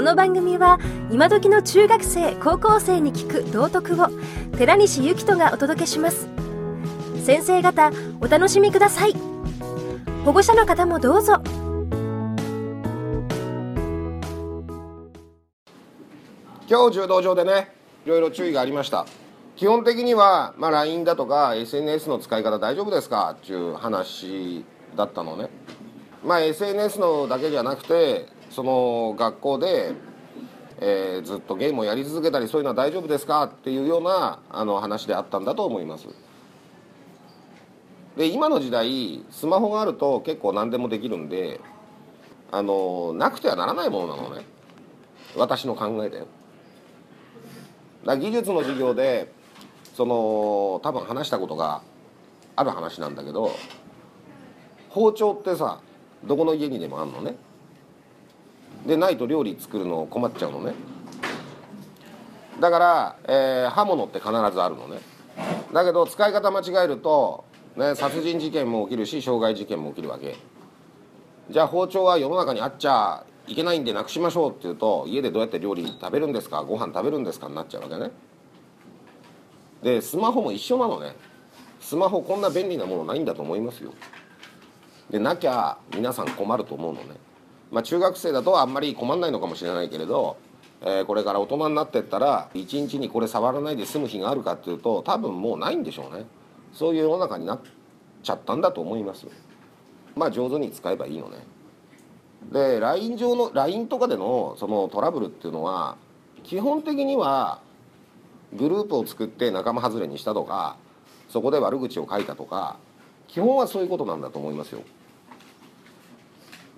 この番組は今時の中学生高校生に聞く道徳を寺西幸人がお届けします。先生方お楽しみください。保護者の方もどうぞ。今日柔道場でねいろいろ注意がありました。基本的には、まあ、LINE だとか SNS の使い方大丈夫ですか？っていう話だったのね。まあ SNS のだけじゃなくてその学校で、えー、ずっとゲームをやり続けたりそういうのは大丈夫ですかっていうようなあの話であったんだと思います。で今の時代スマホがあると結構何でもできるんであのなくてはならないものなのね。私の考えで。だ技術の授業でその多分話したことがある話なんだけど包丁ってさどこの家にでもあんのね。でないと料理作るの困っちゃうのね。だから、えー、刃物って必ずあるのね。だけど使い方間違えると、ね、殺人事件も起きるし傷害事件も起きるわけ。じゃあ包丁は世の中にあっちゃいけないんでなくしましょうっていうと家でどうやって料理食べるんですかご飯食べるんですかになっちゃうわけね。でスマホも一緒なのね。スマホこんな便利なものないんだと思いますよ。でなきゃ皆さん困ると思うのね。まあ中学生だとあんまり困んないのかもしれないけれど、えー、これから大人になってったら一日にこれ触らないで済む日があるかっていうと多分もうないんでしょうね。そういう世の中になっちゃったんだと思います。まあ上手に使えばいいのね。で LINE 上の LINE とかでのそのトラブルっていうのは基本的にはグループを作って仲間外れにしたとかそこで悪口を書いたとか基本はそういうことなんだと思いますよ。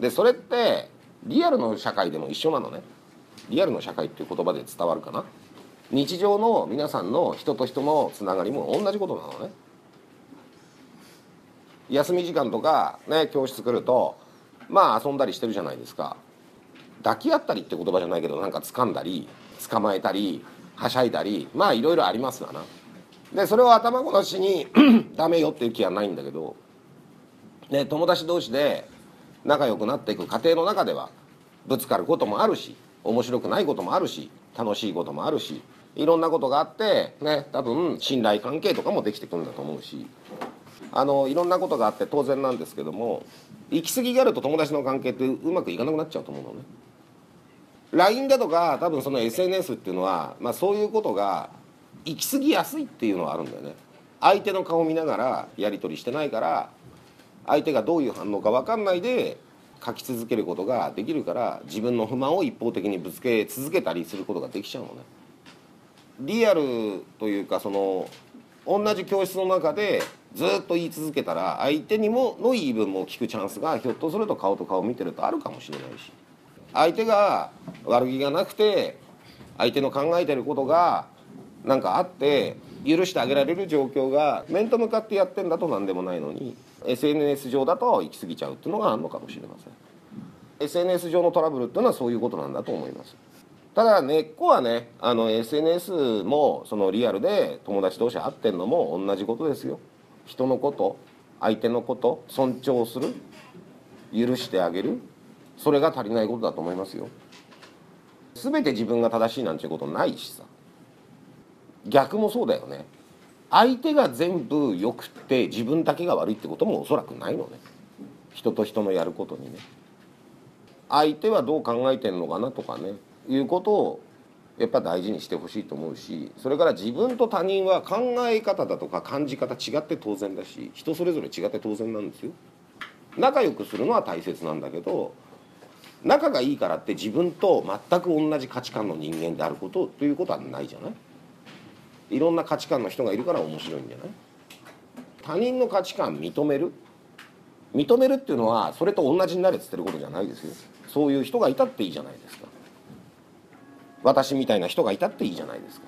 でそれってリアルの社会でも一緒なのね。リアルの社会っていう言葉で伝わるかな。日常の皆さんの人と人のつながりも同じことなのね。休み時間とかね教室来るとまあ遊んだりしてるじゃないですか。抱き合ったりって言葉じゃないけどなんか掴んだり捕まえたりはしゃいだりまあいろいろありますわなでそれを頭ごなしに ダメよっていう気はないんだけど、ね、友達同士で仲良くなっていく過程の中ではぶつかることもあるし面白くないこともあるし楽しいこともあるしいろんなことがあってね多分信頼関係とかもできてくるんだと思うしあのいろんなことがあって当然なんですけども行き過ぎがあると友達の関係ってうまくいかなくなっちゃうと思うのね。LINE だとか多分その SNS っていうのは、まあ、そういうことが行き過ぎやすいっていうのはあるんだよね相手の顔見ながらやり取りしてないから相手がどういう反応か分かんないで書き続けることができるから自分の不満を一方的にぶつけ続けたりすることができちゃうのね。リアルというかその同じ教室の中でずっと言い続けたら相手にもの言い分も聞くチャンスがひょっとすると顔と顔見てるとあるかもしれないし。相手が悪気がなくて相手の考えてることが何かあって許してあげられる状況が面と向かってやってんだと何でもないのに。SNS 上だと行き過ぎちゃうっていうのがあるのかもしれません。SNS 上のトラブルっていうのはそういうことなんだと思います。ただ根っこはねあの SNS もそのリアルで友達同士会ってんのも同じことですよ。人のこと相手のこと尊重する許してあげる。それが足りないことだと思いますよ。全て自分が正しいなんていうことないしさ。逆もそうだよね。相手が全部良くて自分だけが悪いってこともおそらくないのね。人と人のやることにね。相手はどう考えてんのかなとかね。いうことをやっぱ大事にしてほしいと思うしそれから自分と他人は考え方だとか感じ方違って当然だし人それぞれ違って当然なんですよ。仲良くするのは大切なんだけど仲がいいからって自分と全く同じ価値観の人間であることということはないじゃない。いろんな価値観の人がいるから面白いんじゃない？他人の価値観認める？認めるっていうのはそれと同じになれっつってることじゃないですよ。そういう人がいたっていいじゃないですか。私みたいな人がいたっていいじゃないですか。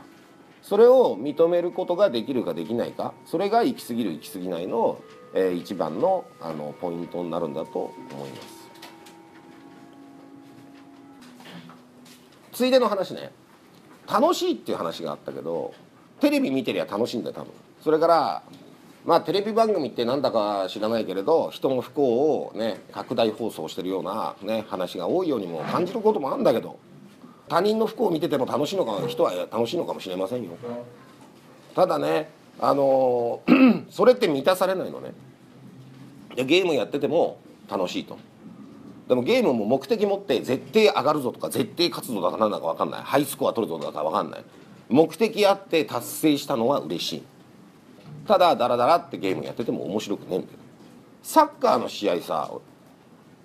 それを認めることができるかできないかそれが行き過ぎる行き過ぎないの、えー、一番のあのポイントになるんだと思います。ついでの話ね。楽しいっていう話があったけどテレビ見てりゃ楽しいんだよ多分。それからまあテレビ番組ってなんだか知らないけれど人の不幸をね拡大放送してるようなね話が多いようにも感じることもあるんだけど他人の不幸を見てても楽しいのか人は楽しいのかもしれませんよ。ただねあの それって満たされないのね。でゲームやってても楽しいと。でもゲームも目的持って絶対上がるぞとか絶対勝つぞだかなんだか分かんない。ハイスコア取るぞだか分かんない。目的あって達成したのは嬉しい。ただダラダラってゲームやってても面白くねえんだよサッカーの試合さ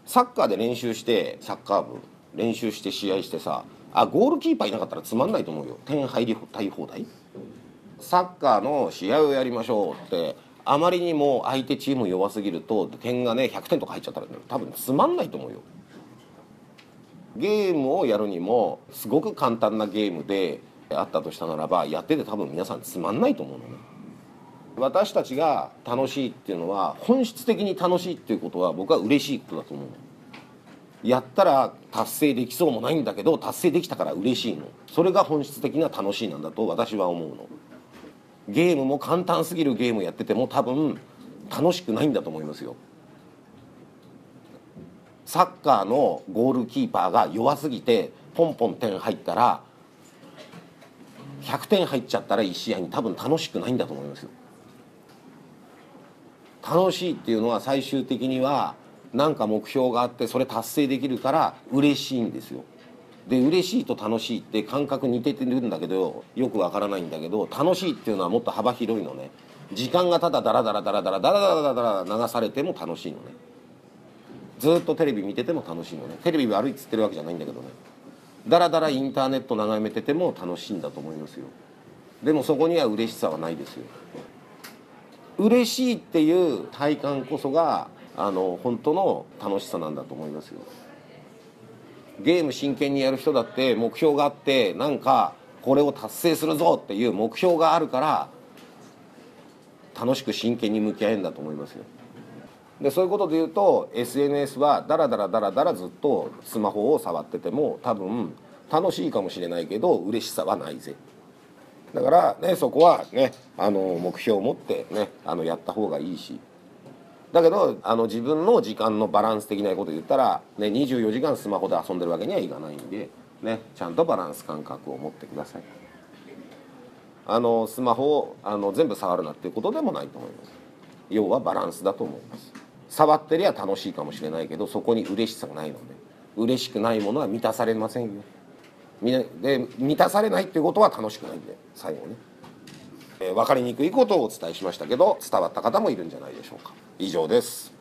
サッカーで練習してサッカー部練習して試合してさあゴールキーパーいなかったらつまんないと思うよ。点入りたい放題。サッカーの試合をやりましょうってあまりにも相手チーム弱すぎると点がね100点とか入っちゃったら、多分つまんないと思うよ。ゲームをやるにもすごく簡単なゲームであったとしたならばやってて多分皆さんつまんないと思うのね。私たちが楽しいっていうのは本質的に楽しいっていうことは僕は嬉しいことだと思うの。やったら達成できそうもないんだけど達成できたから嬉しいの。それが本質的な楽しいなんだと私は思うの。ゲームも簡単すぎるゲームやってても多分楽しくないんだと思いますよ。サッカーのゴールキーパーが弱すぎてポンポン点入ったら100点入っちゃったら1試合に多分楽しくないんだと思いますよ。楽しいっていうのは最終的には何か目標があってそれ達成できるから嬉しいんですよ。で嬉しいと楽しいって感覚似てるんだけどよくわからないんだけど楽しいっていうのはもっと幅広いのね。時間がただダラダラダラダラダラダラダラ流されても楽しいのね。ずっとテレビ見てても楽しいのね。テレビ悪いっつってるわけじゃないんだけどね。ダラダラインターネット眺めてても楽しいんだと思いますよ。でもそこには嬉しさはないですよ。嬉しいっていう体感こそがあの本当の楽しさなんだと思いますよ。ゲーム真剣にやる人だって目標があってなんかこれを達成するぞっていう目標があるから楽しく真剣に向き合えるんだと思いますよ。でそういうことで言うと SNS はダラダラダラダラずっとスマホを触ってても多分楽しいかもしれないけど嬉しさはないぜ。だからねそこはねあの目標を持ってねあのやった方がいいし。だけどあの自分の時間のバランス的なこと言ったら、ね、24時間スマホで遊んでるわけにはいかないんで、ね、ちゃんとバランス感覚を持ってください。あのスマホをあの全部触るなっていうことでもないと思います。要はバランスだと思います。触ってりゃ楽しいかもしれないけどそこに嬉しさがないので。嬉しくないものは満たされませんよ。で満たされないっていうことは楽しくないんで最後ね、えー、分かりにくいことをお伝えしましたけど伝わった方もいるんじゃないでしょうか。以上です。